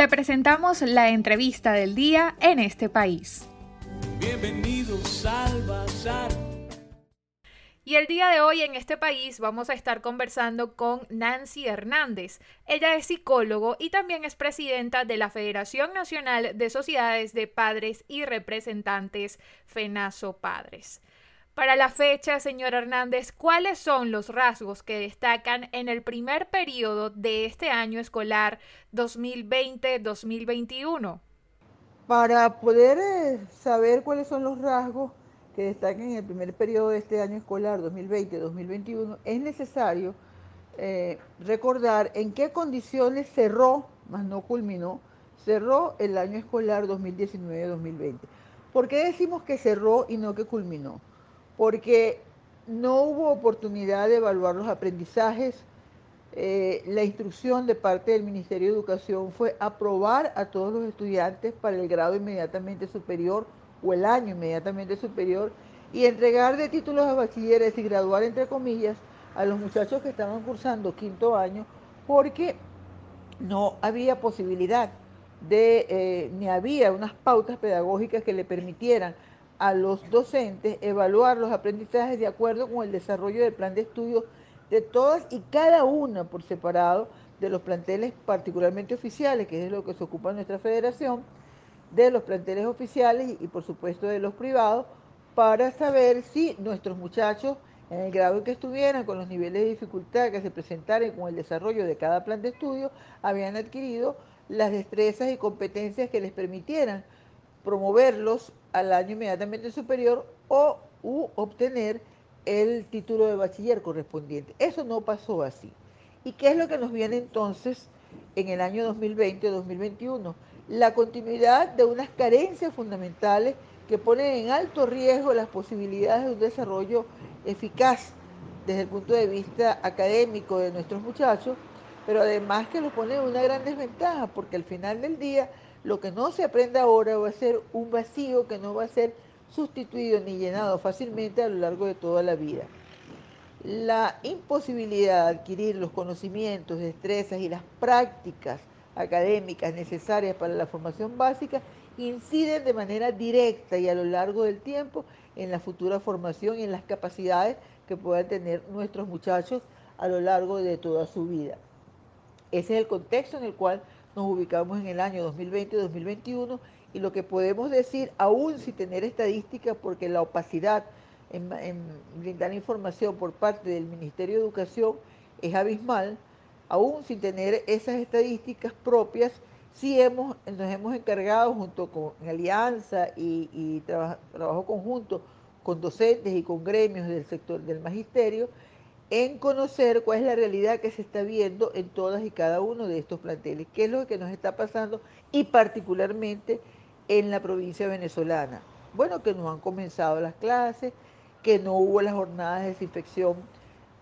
Te presentamos la entrevista del día en este país. Bienvenidos al Bazar. Y el día de hoy en este país vamos a estar conversando con Nancy Hernández. Ella es psicólogo y también es presidenta de la Federación Nacional de Sociedades de Padres y Representantes FENASO Padres. Para la fecha, señor Hernández, ¿cuáles son los rasgos que destacan en el primer periodo de este año escolar 2020-2021? Para poder eh, saber cuáles son los rasgos que destacan en el primer periodo de este año escolar 2020-2021, es necesario eh, recordar en qué condiciones cerró, más no culminó, cerró el año escolar 2019-2020. ¿Por qué decimos que cerró y no que culminó? Porque no hubo oportunidad de evaluar los aprendizajes. Eh, la instrucción de parte del Ministerio de Educación fue aprobar a todos los estudiantes para el grado inmediatamente superior o el año inmediatamente superior y entregar de títulos a bachilleres y graduar, entre comillas, a los muchachos que estaban cursando quinto año porque no había posibilidad de, eh, ni había unas pautas pedagógicas que le permitieran a los docentes evaluar los aprendizajes de acuerdo con el desarrollo del plan de estudio de todas y cada una por separado de los planteles particularmente oficiales, que es lo que se ocupa nuestra federación, de los planteles oficiales y, por supuesto de los privados para saber si nuestros muchachos en el grado en que estuvieran, con los niveles de dificultad que se presentaran con el desarrollo de cada plan de estudio, habían adquirido las destrezas y competencias que les permitieran promoverlos al año inmediatamente superior o u obtener el título de bachiller correspondiente. Eso no pasó así. ¿Y qué es lo que nos viene entonces en el año 2020-2021? la continuidad de unas carencias fundamentales que ponen en alto riesgo las posibilidades de un desarrollo eficaz desde el punto de vista académico de nuestros muchachos, pero además que los pone en una gran desventaja, porque al final del día lo que no se aprende ahora va a ser un vacío que no va a ser sustituido ni llenado fácilmente a lo largo de toda la vida. La imposibilidad de adquirir los conocimientos, destrezas y las prácticas académicas necesarias para la formación básica inciden de manera directa y a lo largo del tiempo en la futura formación y en las capacidades que puedan tener nuestros muchachos a lo largo de toda su vida. Ese es el contexto en el cual nos ubicamos en el año 2020-2021 y lo que podemos decir, aún sin tener estadísticas, porque la opacidad en, brindar información por parte del Ministerio de Educación es abismal, aún sin tener esas estadísticas propias, sí hemos, nos hemos encargado junto con Alianza y, trabajo conjunto con docentes y con gremios del sector del magisterio, en conocer cuál es la realidad que se está viendo en todas y cada uno de estos planteles, qué es lo que nos está pasando y particularmente en la provincia venezolana. Bueno, que no han comenzado las clases, que no hubo las jornadas de desinfección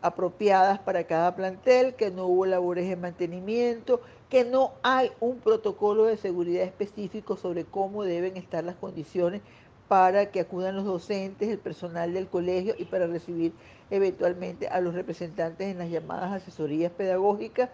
apropiadas para cada plantel, que no hubo labores de mantenimiento, que no hay un protocolo de seguridad específico sobre cómo deben estar las condiciones para que acudan los docentes, el personal del colegio y para recibir eventualmente a los representantes en las llamadas asesorías pedagógicas.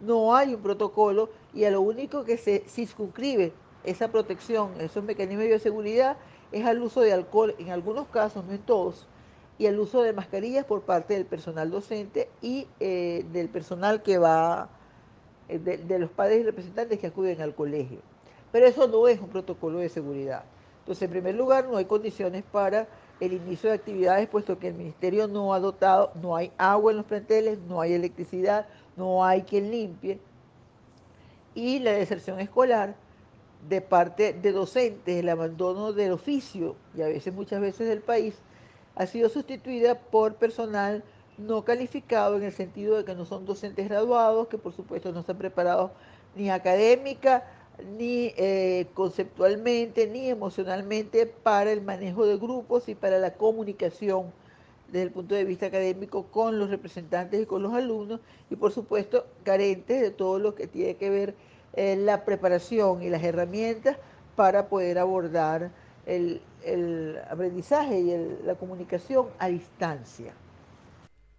No hay un protocolo y a lo único que se circunscribe esa protección, esos mecanismos de bioseguridad, es al uso de alcohol, en algunos casos, no en todos, y el uso de mascarillas por parte del personal docente y eh, del personal que va, eh, de, los padres y representantes que acuden al colegio. Pero eso no es un protocolo de seguridad. Entonces, en primer lugar, no hay condiciones para el inicio de actividades, puesto que el ministerio no ha dotado, no hay agua en los planteles, no hay electricidad, no hay quien limpie. Y la deserción escolar de parte de docentes, el abandono del oficio y a veces, muchas veces del país, ha sido sustituida por personal no calificado en el sentido de que no son docentes graduados, que por supuesto no están preparados ni académica, ni eh, conceptualmente, ni emocionalmente para el manejo de grupos y para la comunicación desde el punto de vista académico con los representantes y con los alumnos, y por supuesto carentes de todo lo que tiene que ver eh, la preparación y las herramientas para poder abordar el, aprendizaje y la comunicación a distancia.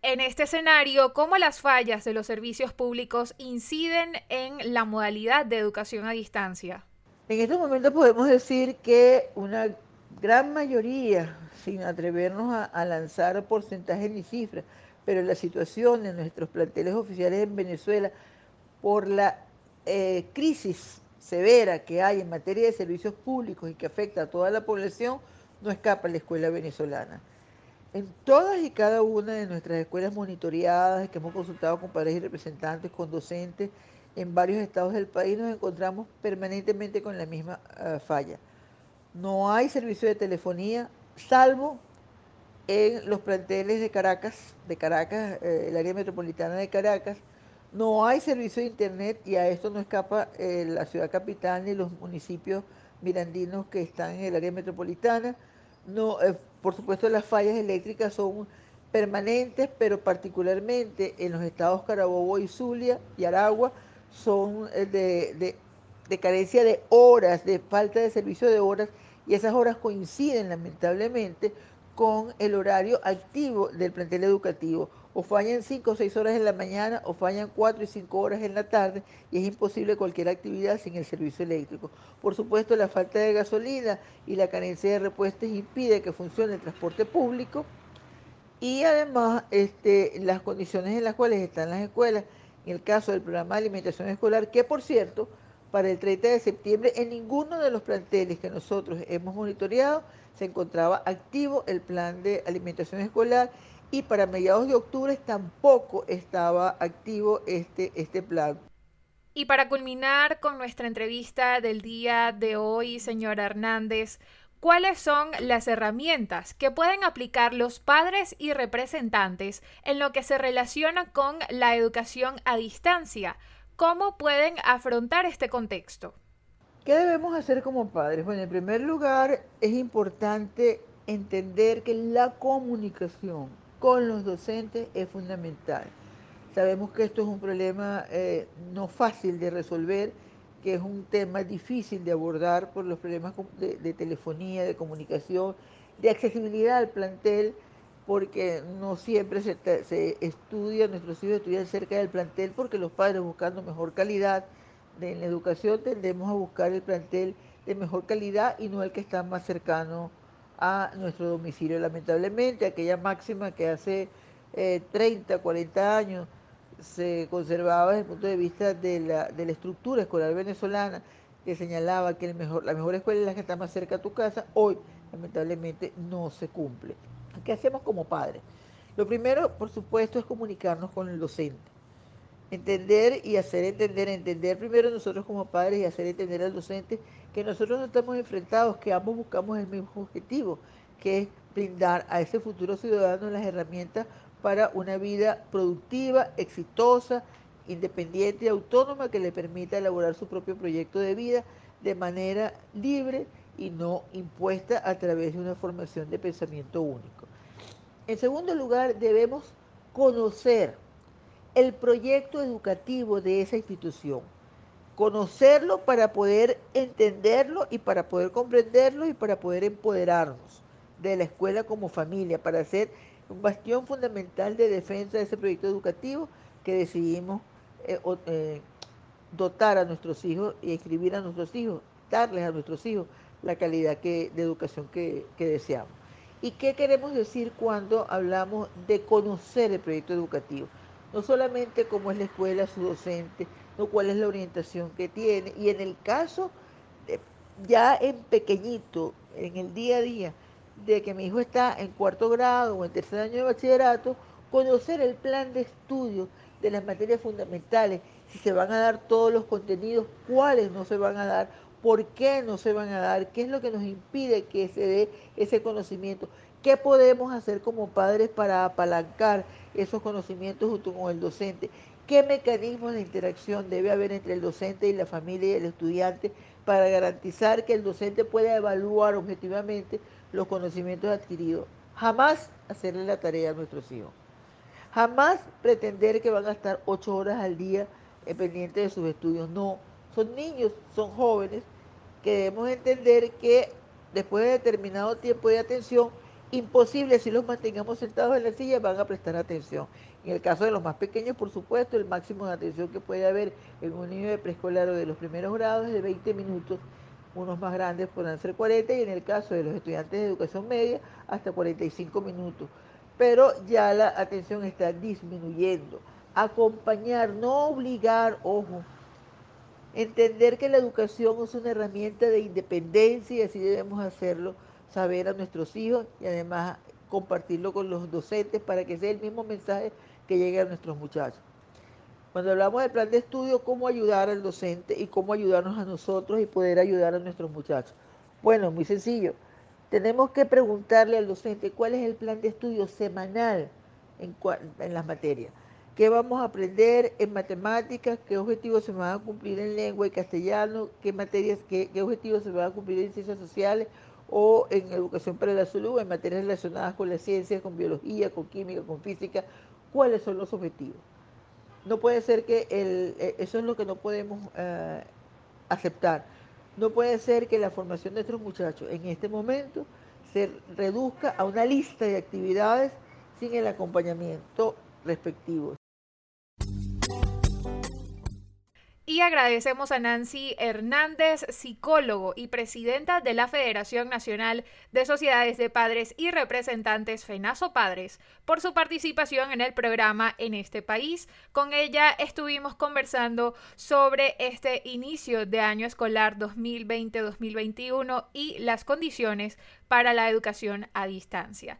En este escenario, ¿cómo las fallas de los servicios públicos inciden en la modalidad de educación a distancia? En estos momentos podemos decir que una gran mayoría, sin atrevernos a, lanzar porcentajes ni cifras, pero la situación en nuestros planteles oficiales en Venezuela por la eh, crisis severa que hay en materia de servicios públicos y que afecta a toda la población, no escapa la escuela venezolana. En todas y cada una de nuestras escuelas monitoreadas, que hemos consultado con padres y representantes, con docentes en varios estados del país, nos encontramos permanentemente con la misma ah, falla. No hay servicio de telefonía, salvo en los planteles de Caracas, de Caracas, eh, el área metropolitana de Caracas. No hay servicio de internet y a esto no escapa eh, la ciudad capital ni los municipios mirandinos que están en el área metropolitana. No, eh, por supuesto, las fallas eléctricas son permanentes, pero particularmente en los estados Carabobo y Zulia y Aragua son eh, de, de, carencia de horas, de falta de servicio de horas, y esas horas coinciden lamentablemente con el horario activo del plantel educativo. O fallan 5 o 6 horas en la mañana o fallan 4 y 5 horas en la tarde y es imposible cualquier actividad sin el servicio eléctrico. Por supuesto, la falta de gasolina y la carencia de repuestos impide que funcione el transporte público y además este, las condiciones en las cuales están las escuelas, en el caso del programa de alimentación escolar, que por cierto, para el 30 de septiembre en ninguno de los planteles que nosotros hemos monitoreado se encontraba activo el plan de alimentación escolar y para mediados de octubre tampoco estaba activo este, este plan. Y para culminar con nuestra entrevista del día de hoy, señora Hernández, ¿cuáles son las herramientas que pueden aplicar los padres y representantes en lo que se relaciona con la educación a distancia? ¿Cómo pueden afrontar este contexto? ¿Qué debemos hacer como padres? Bueno, en primer lugar, es importante entender que la comunicación con los docentes es fundamental. Sabemos que esto es un problema eh, no fácil de resolver, que es un tema difícil de abordar por los problemas de, telefonía, de comunicación, de accesibilidad al plantel, porque no siempre se, estudia, nuestros hijos estudian cerca del plantel porque los padres buscando mejor calidad de la educación tendemos a buscar el plantel de mejor calidad y no el que está más cercano a nuestro domicilio. Lamentablemente, aquella máxima que hace 30, eh, 40 años se conservaba desde el punto de vista de la, de la estructura escolar venezolana, que señalaba que el mejor, la mejor escuela es la que está más cerca a tu casa, hoy lamentablemente no se cumple. ¿Qué hacemos como padres? Lo primero, por supuesto, es comunicarnos con el docente entender y hacer entender, entender primero nosotros como padres y hacer entender al docente que nosotros no estamos enfrentados, que ambos buscamos el mismo objetivo, que es brindar a ese futuro ciudadano las herramientas para una vida productiva, exitosa, independiente y autónoma que le permita elaborar su propio proyecto de vida de manera libre y no impuesta a través de una formación de pensamiento único. En segundo lugar, debemos conocer el proyecto educativo de esa institución. Conocerlo para poder entenderlo y para poder comprenderlo y para poder empoderarnos de la escuela como familia, para ser un bastión fundamental de defensa de ese proyecto educativo que decidimos eh, eh, dotar a nuestros hijos y escribir a nuestros hijos, darles a nuestros hijos la calidad de educación que deseamos. ¿Y qué queremos decir cuando hablamos de conocer el proyecto educativo? no solamente cómo es la escuela, su docente, cuál es la orientación que tiene. Y en el caso, ya en pequeñito, en el día a día, de que mi hijo está en cuarto grado o en tercer año de bachillerato, conocer el plan de estudio de las materias fundamentales, si se van a dar todos los contenidos, cuáles no se van a dar, por qué no se van a dar, qué es lo que nos impide que se dé ese conocimiento, qué podemos hacer como padres para apalancar esos conocimientos junto con el docente. ¿Qué mecanismos de interacción debe haber entre el docente y la familia y el estudiante para garantizar que el docente pueda evaluar objetivamente los conocimientos adquiridos? Jamás hacerle la tarea a nuestros hijos. Jamás pretender que van a estar ocho horas al día pendientes de sus estudios. No, son niños, son jóvenes que debemos entender que después de determinado tiempo de atención imposible si los mantengamos sentados en la silla, van a prestar atención. En el caso de los más pequeños, por supuesto, el máximo de atención que puede haber en un niño de preescolar o de los primeros grados es de 20 minutos. Unos más grandes podrán ser 40 y en el caso de los estudiantes de educación media hasta 45 minutos. Pero ya la atención está disminuyendo. Acompañar, no obligar, ojo. Entender que la educación es una herramienta de independencia y así debemos hacerlo, saber a nuestros hijos y además compartirlo con los docentes para que sea el mismo mensaje que llegue a nuestros muchachos. Cuando hablamos del plan de estudio, cómo ayudar al docente y cómo ayudarnos a nosotros y poder ayudar a nuestros muchachos. Bueno, muy sencillo. Tenemos que preguntarle al docente cuál es el plan de estudio semanal en, en las materias. ¿Qué vamos a aprender en matemáticas? ¿Qué objetivos se van a cumplir en lengua y castellano? ¿Qué materias, qué, qué objetivos se van a cumplir en ciencias sociales? O en educación para la salud, en materias relacionadas con la ciencia, con biología, con química, con física, cuáles son los objetivos. No puede ser que el, e, eso es lo que no podemos eh, aceptar. No puede ser que la formación de nuestros muchachos en este momento se reduzca a una lista de actividades sin el acompañamiento respectivo. Y agradecemos a Nancy Hernández, psicólogo y presidenta de la Federación Nacional de Sociedades de Padres y Representantes FENASO Padres, por su participación en el programa en este país. Con ella estuvimos conversando sobre este inicio de año escolar 2020-2021 y las condiciones para la educación a distancia.